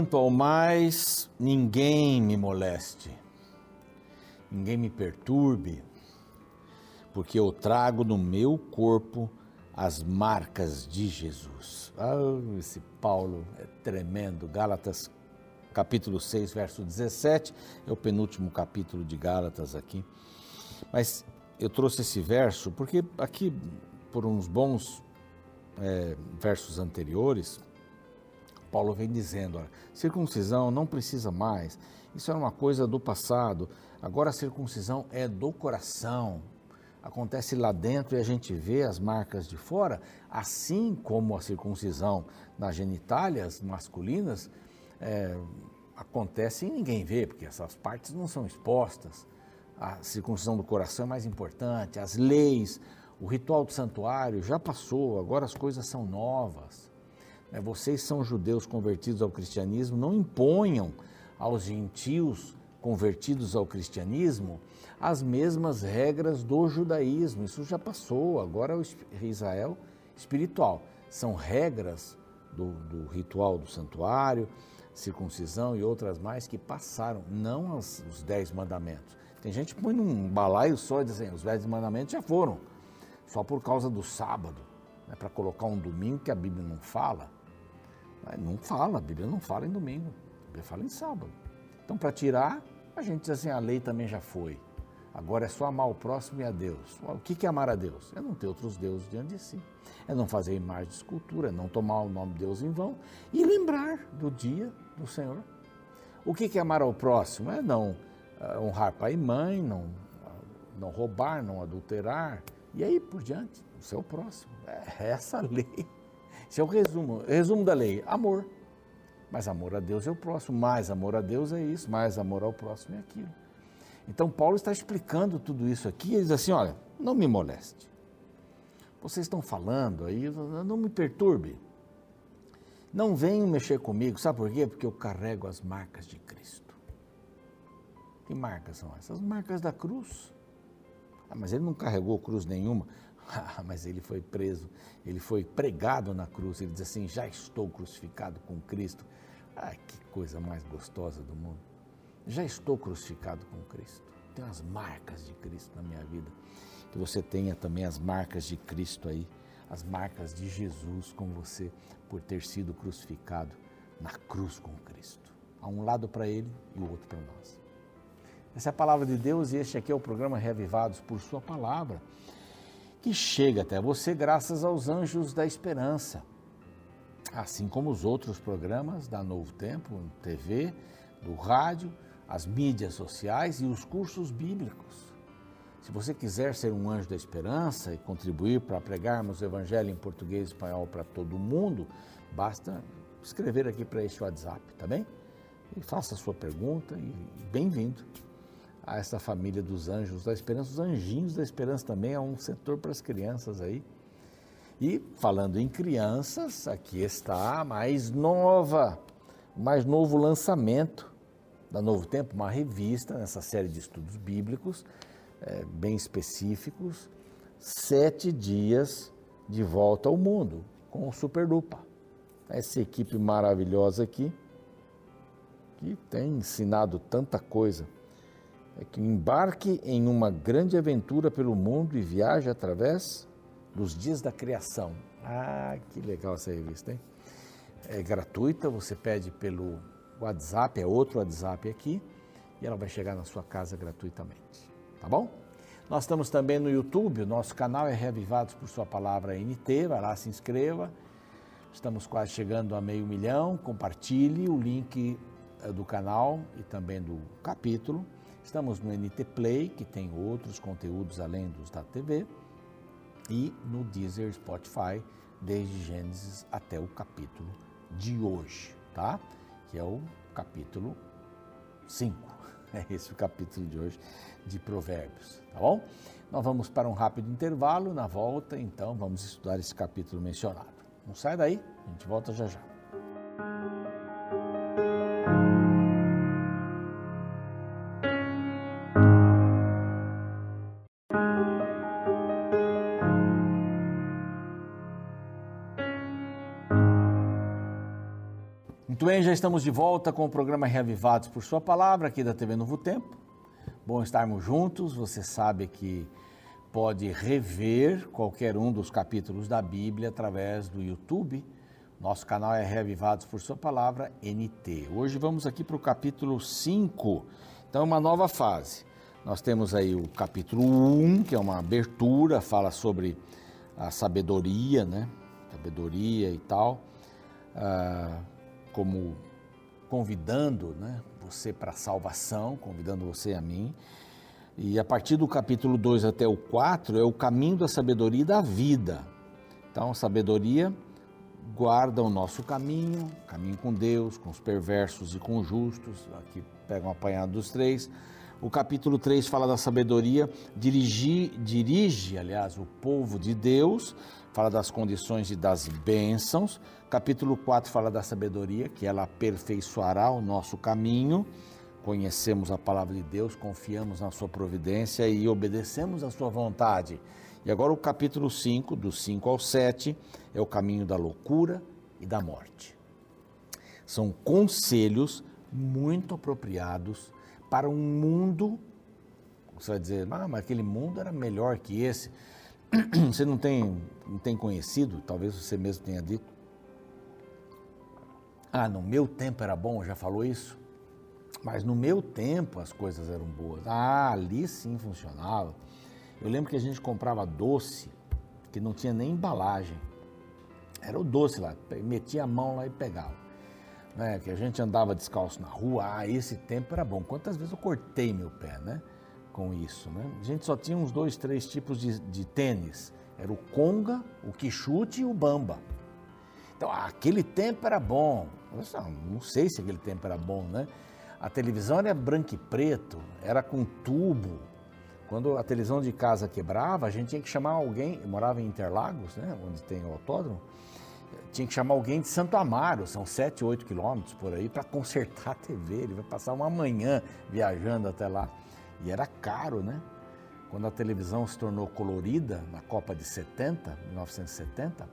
Quanto ao mais, ninguém me moleste, ninguém me perturbe, porque eu trago no meu corpo as marcas de Jesus. Ah, esse Paulo é tremendo. Gálatas capítulo 6, verso 17, é o penúltimo capítulo de Gálatas aqui. Mas eu trouxe esse verso porque aqui, por uns bons é, versos anteriores, Paulo vem dizendo: olha, circuncisão não precisa mais, isso era uma coisa do passado, agora a circuncisão é do coração. Acontece lá dentro e a gente vê as marcas de fora, assim como a circuncisão nas genitálias masculinas é, acontece e ninguém vê, porque essas partes não são expostas. A circuncisão do coração é mais importante, as leis, o ritual do santuário já passou, agora as coisas são novas. Né, vocês são judeus convertidos ao cristianismo, não imponham aos gentios convertidos ao cristianismo as mesmas regras do judaísmo. Isso já passou, agora é o Israel espiritual. São regras do, do ritual do santuário, circuncisão e outras mais que passaram, não os, os dez mandamentos. Tem gente que põe num balaio só e diz assim, os dez mandamentos já foram, só por causa do sábado, né, para colocar um domingo que a Bíblia não fala. Não fala, a Bíblia não fala em domingo, a Bíblia fala em sábado. Então, para tirar, a gente diz assim: a lei também já foi. Agora é só amar o próximo e a Deus. O que é amar a Deus? É não ter outros deuses diante de si. É não fazer imagem de escultura, é não tomar o nome de Deus em vão e lembrar do dia do Senhor. O que é amar ao próximo? É não uh, honrar pai e mãe, não, uh, não roubar, não adulterar. E aí por diante, o seu próximo. É essa lei. Esse é o resumo. Resumo da lei: amor. Mas amor a Deus é o próximo, mais amor a Deus é isso, mais amor ao próximo é aquilo. Então Paulo está explicando tudo isso aqui, ele diz assim: olha, não me moleste. Vocês estão falando aí, não me perturbe. Não venham mexer comigo, sabe por quê? Porque eu carrego as marcas de Cristo. Que marcas são essas? As marcas da cruz. Ah, mas ele não carregou cruz nenhuma. Ah, mas ele foi preso, ele foi pregado na cruz. Ele diz assim: Já estou crucificado com Cristo. Ah, que coisa mais gostosa do mundo. Já estou crucificado com Cristo. Tenho as marcas de Cristo na minha vida. Que você tenha também as marcas de Cristo aí, as marcas de Jesus com você por ter sido crucificado na cruz com Cristo. Há um lado para ele e o outro para nós. Essa é a palavra de Deus e este aqui é o programa Reavivados por Sua Palavra que chega até você graças aos anjos da esperança. Assim como os outros programas da Novo Tempo, TV, do rádio, as mídias sociais e os cursos bíblicos. Se você quiser ser um anjo da esperança e contribuir para pregarmos o Evangelho em português e espanhol para todo mundo, basta escrever aqui para este WhatsApp, tá bem? E faça a sua pergunta e bem-vindo a essa família dos anjos da esperança. Os anjinhos da esperança também é um setor para as crianças aí. E falando em crianças, aqui está a mais nova, mais novo lançamento da Novo Tempo, uma revista nessa série de estudos bíblicos, é, bem específicos, Sete Dias de Volta ao Mundo, com o Super Lupa. Essa equipe maravilhosa aqui, que tem ensinado tanta coisa é que embarque em uma grande aventura pelo mundo e viaje através dos dias da criação. Ah, que legal essa revista, hein? É gratuita, você pede pelo WhatsApp, é outro WhatsApp aqui, e ela vai chegar na sua casa gratuitamente. Tá bom? Nós estamos também no YouTube, o nosso canal é Reavivados por Sua Palavra NT, vai lá, se inscreva. Estamos quase chegando a meio milhão. Compartilhe o link eh, do canal e também do capítulo. Estamos no NT Play, que tem outros conteúdos além dos da TV, e no Deezer, Spotify, desde Gênesis até o capítulo de hoje, tá? Que é o capítulo 5. É esse o capítulo de hoje de Provérbios, tá bom? Nós vamos para um rápido intervalo, na volta, então, vamos estudar esse capítulo mencionado. Não sai daí, a gente volta já já. Já estamos de volta com o programa Reavivados por Sua Palavra, aqui da TV Novo Tempo. Bom estarmos juntos, você sabe que pode rever qualquer um dos capítulos da Bíblia através do YouTube. Nosso canal é Reavivados por Sua Palavra, NT. Hoje vamos aqui para o capítulo 5, então uma nova fase. Nós temos aí o capítulo 1, que é uma abertura, fala sobre a sabedoria, né? Sabedoria e tal. Ah, como convidando né, você para a salvação, convidando você a mim. E a partir do capítulo 2 até o 4 é o caminho da sabedoria e da vida. Então, sabedoria guarda o nosso caminho, caminho com Deus, com os perversos e com os justos. Aqui pega um apanhado dos três. O capítulo 3 fala da sabedoria, dirige, dirige, aliás, o povo de Deus, fala das condições e das bênçãos. Capítulo 4 fala da sabedoria, que ela aperfeiçoará o nosso caminho. Conhecemos a palavra de Deus, confiamos na sua providência e obedecemos a sua vontade. E agora o capítulo 5, do 5 ao 7, é o caminho da loucura e da morte. São conselhos muito apropriados para um mundo. Você vai dizer, ah, mas aquele mundo era melhor que esse. Você não tem, não tem conhecido, talvez você mesmo tenha dito. Ah, no meu tempo era bom, já falou isso? Mas no meu tempo as coisas eram boas. Ah, ali sim funcionava. Eu lembro que a gente comprava doce que não tinha nem embalagem. Era o doce lá, metia a mão lá e pegava né, que a gente andava descalço na rua, ah, esse tempo era bom. Quantas vezes eu cortei meu pé, né, com isso, né? A gente só tinha uns dois, três tipos de, de tênis. Era o conga, o quichute e o bamba. Então, aquele tempo era bom. Eu não sei se aquele tempo era bom, né? A televisão era branco e preto, era com tubo. Quando a televisão de casa quebrava, a gente tinha que chamar alguém, eu morava em Interlagos, né, onde tem o autódromo, tinha que chamar alguém de Santo Amaro, são 7, 8 quilômetros por aí, para consertar a TV. Ele vai passar uma manhã viajando até lá. E era caro, né? Quando a televisão se tornou colorida, na Copa de 70, 1970,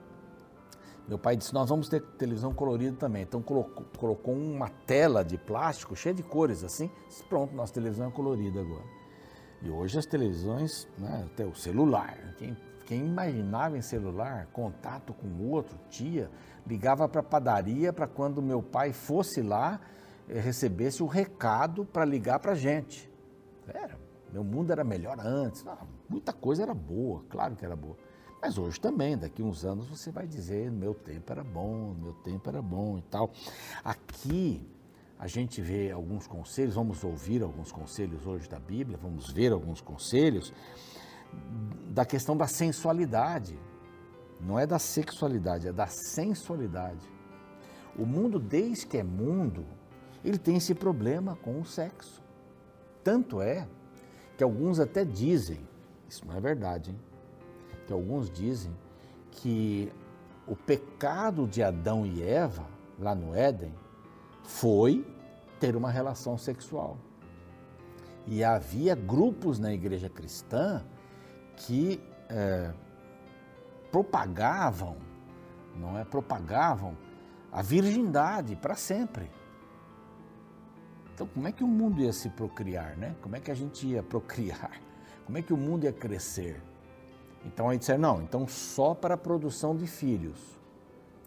meu pai disse: Nós vamos ter televisão colorida também. Então colocou, colocou uma tela de plástico cheia de cores assim. Pronto, nossa televisão é colorida agora. E hoje as televisões, né, até o celular, quem quem imaginava em celular, contato com o outro, tia, ligava para a padaria para quando meu pai fosse lá, eh, recebesse o recado para ligar para a gente. Era, meu mundo era melhor antes, não, muita coisa era boa, claro que era boa. Mas hoje também, daqui uns anos você vai dizer, meu tempo era bom, meu tempo era bom e tal. Aqui a gente vê alguns conselhos, vamos ouvir alguns conselhos hoje da Bíblia, vamos ver alguns conselhos da questão da sensualidade. Não é da sexualidade, é da sensualidade. O mundo, desde que é mundo, ele tem esse problema com o sexo. Tanto é que alguns até dizem, isso não é verdade, hein? que alguns dizem que o pecado de Adão e Eva, lá no Éden, foi ter uma relação sexual. E havia grupos na igreja cristã que é, propagavam, não é? Propagavam a virgindade para sempre. Então, como é que o mundo ia se procriar, né? Como é que a gente ia procriar? Como é que o mundo ia crescer? Então aí disseram, não, então só para a produção de filhos.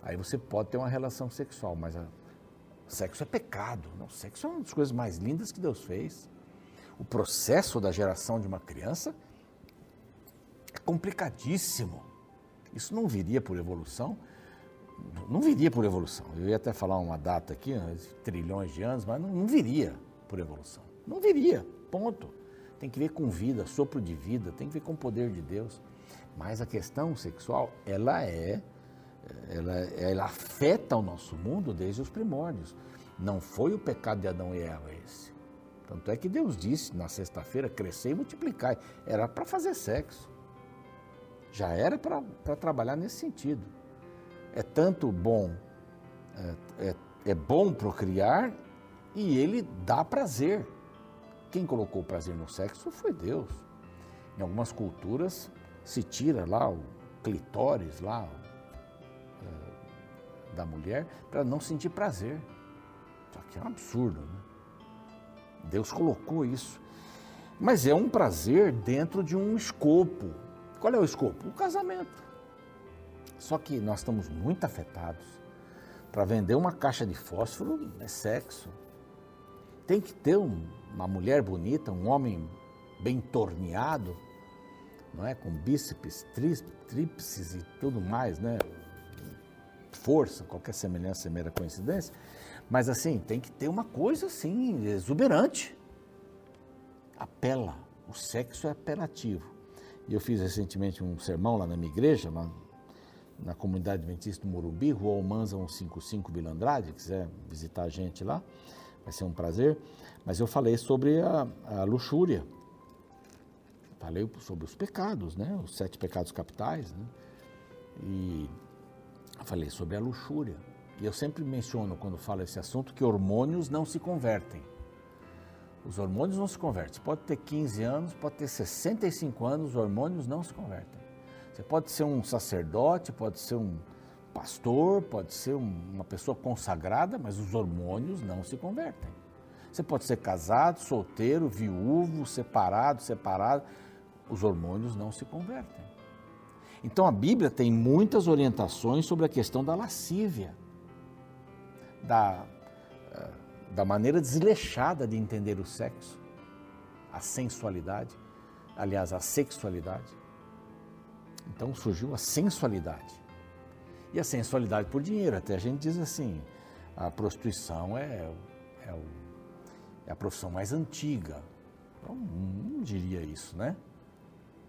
Aí você pode ter uma relação sexual, mas a... sexo é pecado. Não, sexo é uma das coisas mais lindas que Deus fez. O processo da geração de uma criança é complicadíssimo. Isso não viria por evolução, não viria por evolução. Eu ia até falar uma data aqui, trilhões de anos, mas não, não viria por evolução. Não viria, ponto. Tem que ver com vida, sopro de vida, tem que ver com o poder de Deus. Mas a questão sexual, ela é, ela, ela afeta o nosso mundo desde os primórdios. Não foi o pecado de Adão e Eva esse. Tanto é que Deus disse na sexta-feira, crescer e multiplicar. Era para fazer sexo. Já era para trabalhar nesse sentido. É tanto bom, é, é, é bom procriar e ele dá prazer. Quem colocou prazer no sexo foi Deus. Em algumas culturas se tira lá o clitóris lá é, da mulher para não sentir prazer. que é um absurdo. Né? Deus colocou isso. Mas é um prazer dentro de um escopo. Qual é o escopo? O casamento. Só que nós estamos muito afetados. Para vender uma caixa de fósforo é sexo. Tem que ter um, uma mulher bonita, um homem bem torneado, não é? Com bíceps, tríceps e tudo mais, né? Força, qualquer semelhança é mera coincidência. Mas assim, tem que ter uma coisa assim, exuberante. Apela. O sexo é apelativo. E eu fiz recentemente um sermão lá na minha igreja, lá na comunidade adventista do Morumbi, Rua Almanza 155 Vila Andrade, quiser visitar a gente lá, vai ser um prazer. Mas eu falei sobre a, a luxúria. Falei sobre os pecados, né? Os sete pecados capitais, né? E falei sobre a luxúria. E eu sempre menciono, quando falo esse assunto, que hormônios não se convertem. Os hormônios não se convertem. Você pode ter 15 anos, pode ter 65 anos, os hormônios não se convertem. Você pode ser um sacerdote, pode ser um pastor, pode ser uma pessoa consagrada, mas os hormônios não se convertem. Você pode ser casado, solteiro, viúvo, separado, separado, os hormônios não se convertem. Então a Bíblia tem muitas orientações sobre a questão da lascívia da, eh, da maneira desleixada de entender o sexo, a sensualidade, aliás, a sexualidade. Então surgiu a sensualidade. E a sensualidade por dinheiro, até a gente diz assim, a prostituição é, é, o, é a profissão mais antiga. Então, não diria isso, né?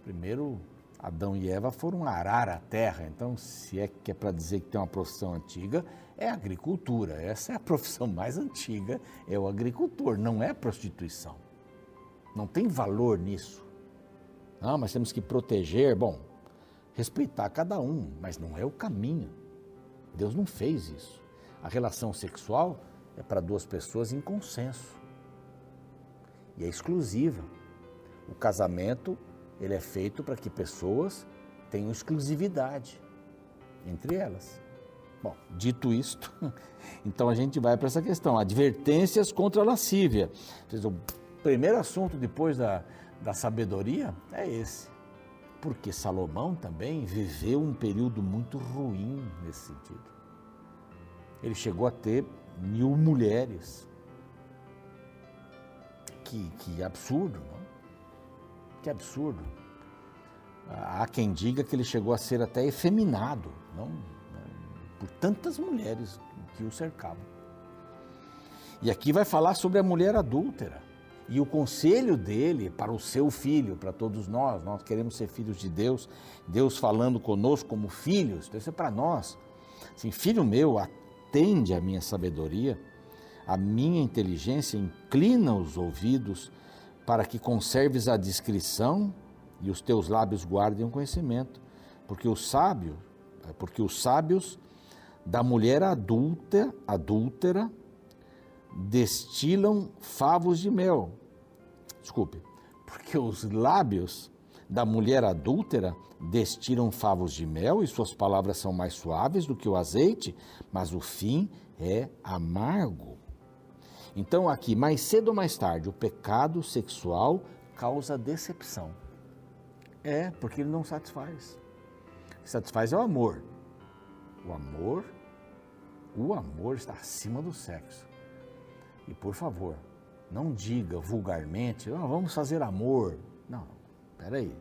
Primeiro, Adão e Eva foram arar a terra, então, se é que é para dizer que tem uma profissão antiga, é agricultura. Essa é a profissão mais antiga, é o agricultor, não é prostituição. Não tem valor nisso. Não, mas temos que proteger, bom, respeitar cada um, mas não é o caminho. Deus não fez isso. A relação sexual é para duas pessoas em consenso. E é exclusiva. O casamento, ele é feito para que pessoas tenham exclusividade entre elas. Bom, dito isto, então a gente vai para essa questão: advertências contra a lascívia. O primeiro assunto depois da, da sabedoria é esse. Porque Salomão também viveu um período muito ruim nesse sentido. Ele chegou a ter mil mulheres. Que, que absurdo, não? Que absurdo. Há quem diga que ele chegou a ser até efeminado, não? por tantas mulheres que o cercavam. E aqui vai falar sobre a mulher adúltera e o conselho dele para o seu filho, para todos nós. Nós queremos ser filhos de Deus, Deus falando conosco como filhos, isso é para nós. Assim, filho meu, atende a minha sabedoria, a minha inteligência, inclina os ouvidos para que conserves a discrição e os teus lábios guardem o conhecimento, porque o sábio, porque os sábios da mulher adulta, adúltera destilam favos de mel. Desculpe, porque os lábios da mulher adúltera destilam favos de mel e suas palavras são mais suaves do que o azeite, mas o fim é amargo. Então, aqui, mais cedo ou mais tarde, o pecado sexual causa decepção. É, porque ele não satisfaz. O que satisfaz é o amor. O amor, o amor está acima do sexo. E por favor, não diga vulgarmente, oh, vamos fazer amor. Não, peraí.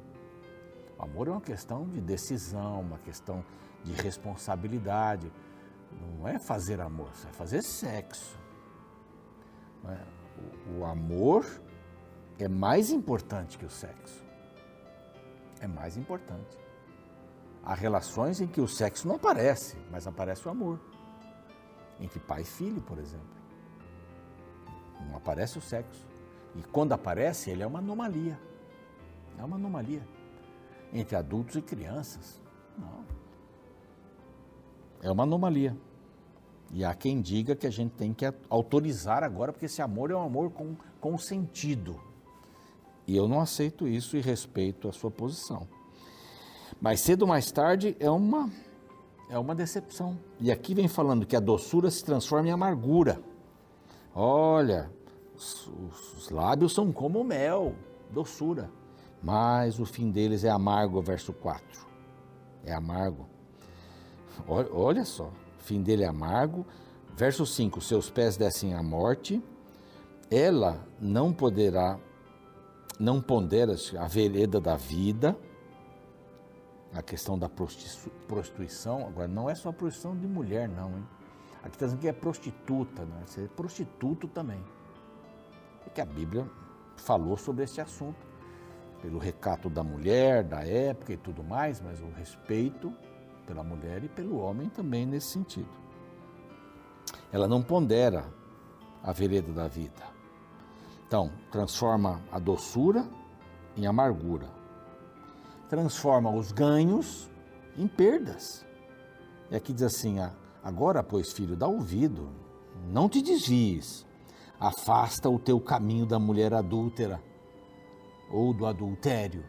O amor é uma questão de decisão, uma questão de responsabilidade. Não é fazer amor, é fazer sexo. É? O amor é mais importante que o sexo. É mais importante. Há relações em que o sexo não aparece, mas aparece o amor. Entre pai e filho, por exemplo. Não aparece o sexo. E quando aparece, ele é uma anomalia. É uma anomalia. Entre adultos e crianças. Não. É uma anomalia. E há quem diga que a gente tem que autorizar agora, porque esse amor é um amor com, com sentido. E eu não aceito isso e respeito a sua posição. Mas cedo ou mais tarde é uma é uma decepção. E aqui vem falando que a doçura se transforma em amargura. Olha, os, os lábios são como mel, doçura, mas o fim deles é amargo, verso 4. É amargo. Olha, olha só, o fim dele é amargo. Verso 5: Seus pés descem à morte, ela não poderá, não pondera a vereda da vida. A questão da prostituição, agora não é só prostituição de mulher, não, hein? Aqui está dizendo que é prostituta, né? Você é prostituto também. É que a Bíblia falou sobre esse assunto, pelo recato da mulher, da época e tudo mais, mas o respeito pela mulher e pelo homem também nesse sentido. Ela não pondera a vereda da vida. Então, transforma a doçura em amargura. Transforma os ganhos em perdas. E aqui diz assim: a Agora, pois, filho, dá ouvido, não te desvies, afasta o teu caminho da mulher adúltera ou do adultério,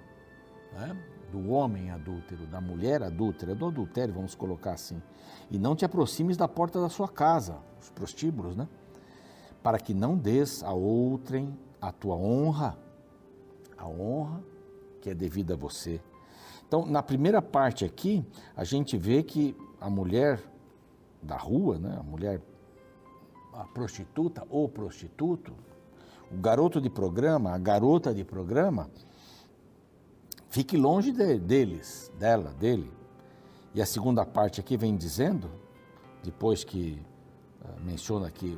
né? do homem adúltero, da mulher adúltera, do adultério, vamos colocar assim, e não te aproximes da porta da sua casa, os prostíbulos, né? Para que não des a outrem a tua honra, a honra que é devida a você. Então, na primeira parte aqui, a gente vê que a mulher da rua, né? a mulher, a prostituta ou prostituto, o garoto de programa, a garota de programa, fique longe de, deles, dela, dele. E a segunda parte aqui vem dizendo, depois que uh, menciona que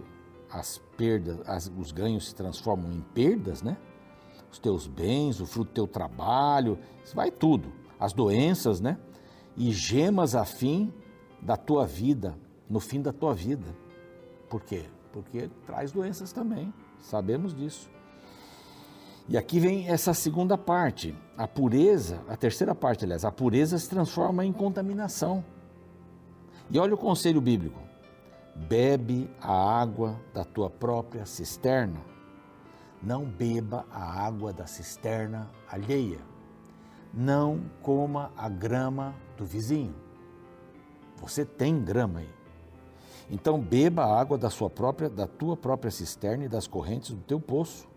as perdas, as, os ganhos se transformam em perdas, né? Os teus bens, o fruto do teu trabalho, vai tudo. As doenças, né? E gemas a fim da tua vida, no fim da tua vida. Por quê? Porque traz doenças também, sabemos disso. E aqui vem essa segunda parte, a pureza, a terceira parte, aliás, a pureza se transforma em contaminação. E olha o conselho bíblico: bebe a água da tua própria cisterna, não beba a água da cisterna alheia, não coma a grama do vizinho. Você tem grama aí. Então beba a água da sua própria, da tua própria cisterna e das correntes do teu poço.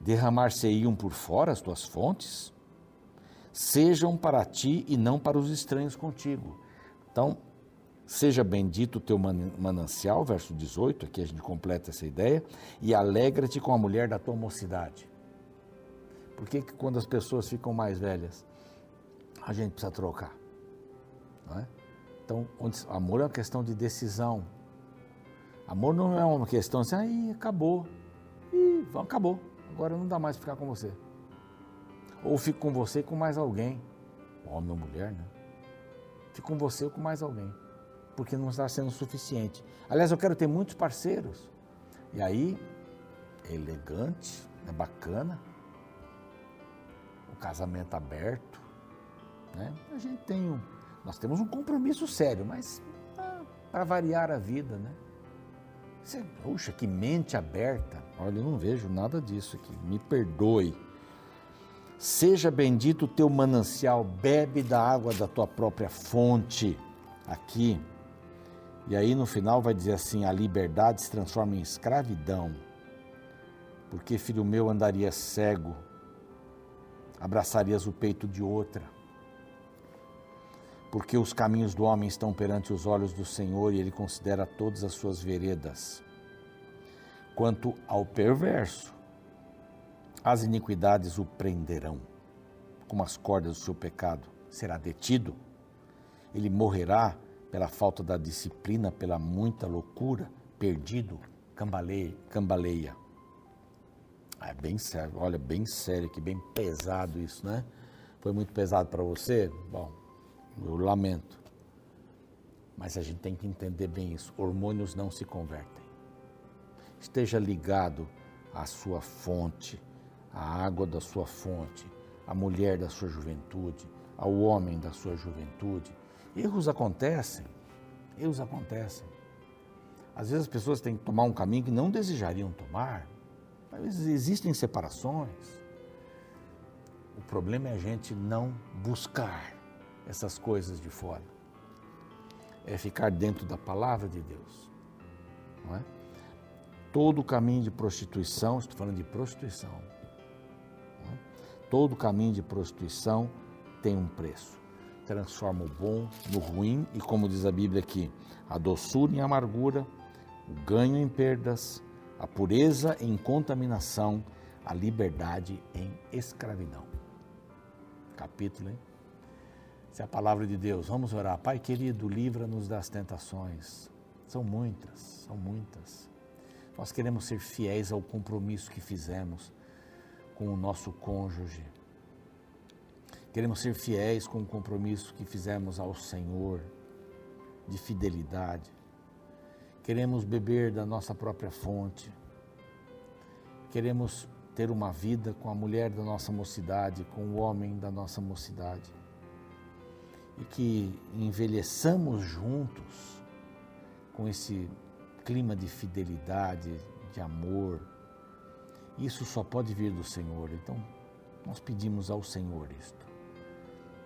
Derramar-se-iam por fora as tuas fontes, sejam para ti e não para os estranhos contigo. Então, seja bendito o teu manancial, verso 18, aqui a gente completa essa ideia, e alegra-te com a mulher da tua mocidade. Por que, que quando as pessoas ficam mais velhas, a gente precisa trocar? Não é? Então, amor é uma questão de decisão. Amor não é uma questão assim, aí acabou. Ih, acabou. Agora não dá mais ficar com você. Ou fico com você e com mais alguém. Homem ou mulher, né? Fico com você ou com mais alguém. Porque não está sendo suficiente. Aliás, eu quero ter muitos parceiros. E aí, é elegante, é bacana. O casamento aberto. Né? A gente tem um nós temos um compromisso sério, mas ah, para variar a vida, né? Você, puxa, que mente aberta. Olha, eu não vejo nada disso aqui. Me perdoe. Seja bendito o teu manancial, bebe da água da tua própria fonte. Aqui. E aí no final vai dizer assim: a liberdade se transforma em escravidão. Porque, filho meu, andaria cego, abraçarias o peito de outra porque os caminhos do homem estão perante os olhos do Senhor e ele considera todas as suas veredas. Quanto ao perverso, as iniquidades o prenderão, como as cordas do seu pecado, será detido. Ele morrerá pela falta da disciplina, pela muita loucura, perdido, cambaleia. cambaleia. É bem sério, olha, bem sério, que bem pesado isso, né? Foi muito pesado para você? Bom, eu lamento. Mas a gente tem que entender bem isso. Hormônios não se convertem. Esteja ligado à sua fonte, à água da sua fonte, à mulher da sua juventude, ao homem da sua juventude. Erros acontecem, erros acontecem. Às vezes as pessoas têm que tomar um caminho que não desejariam tomar. Às vezes existem separações. O problema é a gente não buscar essas coisas de fora. É ficar dentro da palavra de Deus. Não é? Todo caminho de prostituição, estou falando de prostituição, né? todo caminho de prostituição tem um preço. Transforma o bom no ruim e, como diz a Bíblia aqui, a doçura em amargura, o ganho em perdas, a pureza em contaminação, a liberdade em escravidão. Capítulo, hein? Essa é a palavra de Deus. Vamos orar. Pai querido, livra-nos das tentações. São muitas, são muitas. Nós queremos ser fiéis ao compromisso que fizemos com o nosso cônjuge. Queremos ser fiéis com o compromisso que fizemos ao Senhor, de fidelidade. Queremos beber da nossa própria fonte. Queremos ter uma vida com a mulher da nossa mocidade, com o homem da nossa mocidade. E que envelheçamos juntos com esse clima de fidelidade, de amor. Isso só pode vir do Senhor. Então, nós pedimos ao Senhor isto,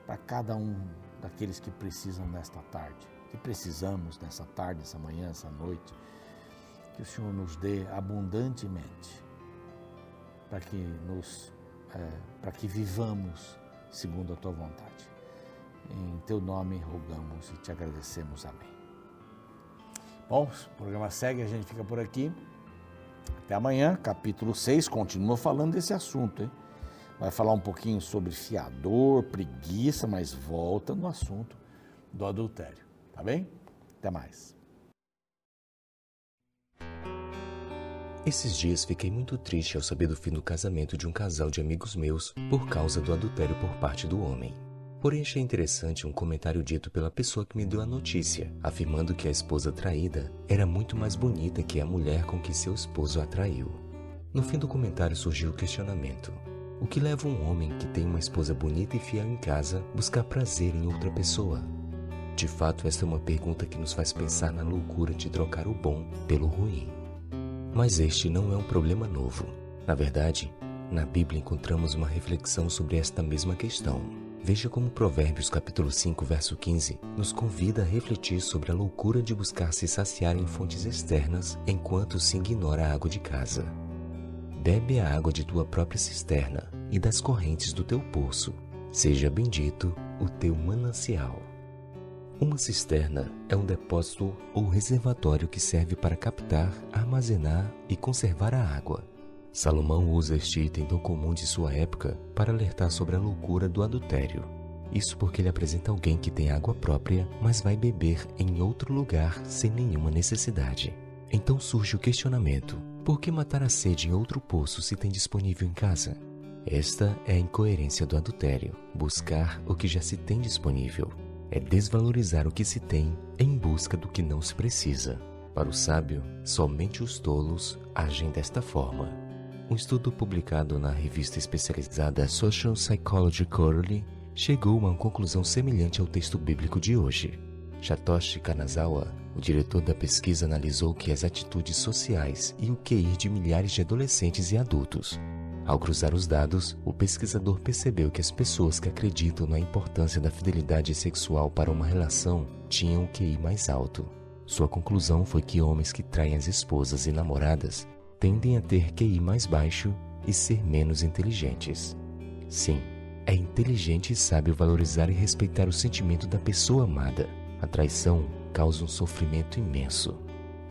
para cada um daqueles que precisam nesta tarde, que precisamos nessa tarde, essa manhã, essa noite, que o Senhor nos dê abundantemente, para que nos, é, para que vivamos segundo a Tua vontade. Em Teu nome rogamos e te agradecemos. Amém. Bom, o programa segue, a gente fica por aqui. Até amanhã, capítulo 6, continua falando desse assunto, hein? Vai falar um pouquinho sobre fiador, preguiça, mas volta no assunto do adultério, tá bem? Até mais. Esses dias fiquei muito triste ao saber do fim do casamento de um casal de amigos meus por causa do adultério por parte do homem. Porém, achei interessante um comentário dito pela pessoa que me deu a notícia, afirmando que a esposa traída era muito mais bonita que a mulher com que seu esposo a traiu. No fim do comentário surgiu o questionamento: o que leva um homem que tem uma esposa bonita e fiel em casa buscar prazer em outra pessoa? De fato, esta é uma pergunta que nos faz pensar na loucura de trocar o bom pelo ruim. Mas este não é um problema novo. Na verdade, na Bíblia encontramos uma reflexão sobre esta mesma questão. Veja como Provérbios capítulo 5, verso 15 nos convida a refletir sobre a loucura de buscar se saciar em fontes externas enquanto se ignora a água de casa. Bebe a água de tua própria cisterna e das correntes do teu poço. Seja bendito o teu manancial. Uma cisterna é um depósito ou reservatório que serve para captar, armazenar e conservar a água Salomão usa este item tão comum de sua época para alertar sobre a loucura do adultério. Isso porque ele apresenta alguém que tem água própria, mas vai beber em outro lugar sem nenhuma necessidade. Então surge o questionamento: por que matar a sede em outro poço se tem disponível em casa? Esta é a incoerência do adultério, buscar o que já se tem disponível. É desvalorizar o que se tem em busca do que não se precisa. Para o sábio, somente os tolos agem desta forma. Um estudo publicado na revista especializada Social Psychology Quarterly chegou a uma conclusão semelhante ao texto bíblico de hoje. Satoshi Kanazawa, o diretor da pesquisa, analisou que as atitudes sociais e o QI de milhares de adolescentes e adultos. Ao cruzar os dados, o pesquisador percebeu que as pessoas que acreditam na importância da fidelidade sexual para uma relação tinham o QI mais alto. Sua conclusão foi que homens que traem as esposas e namoradas tendem a ter QI mais baixo e ser menos inteligentes. Sim, é inteligente e sábio valorizar e respeitar o sentimento da pessoa amada. A traição causa um sofrimento imenso.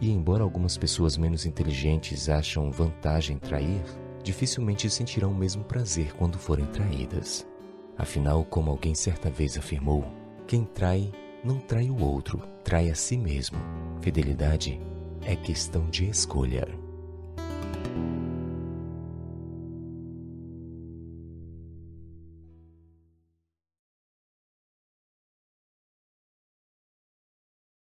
E embora algumas pessoas menos inteligentes acham vantagem em trair, dificilmente sentirão o mesmo prazer quando forem traídas. Afinal, como alguém certa vez afirmou, quem trai não trai o outro, trai a si mesmo. Fidelidade é questão de escolha.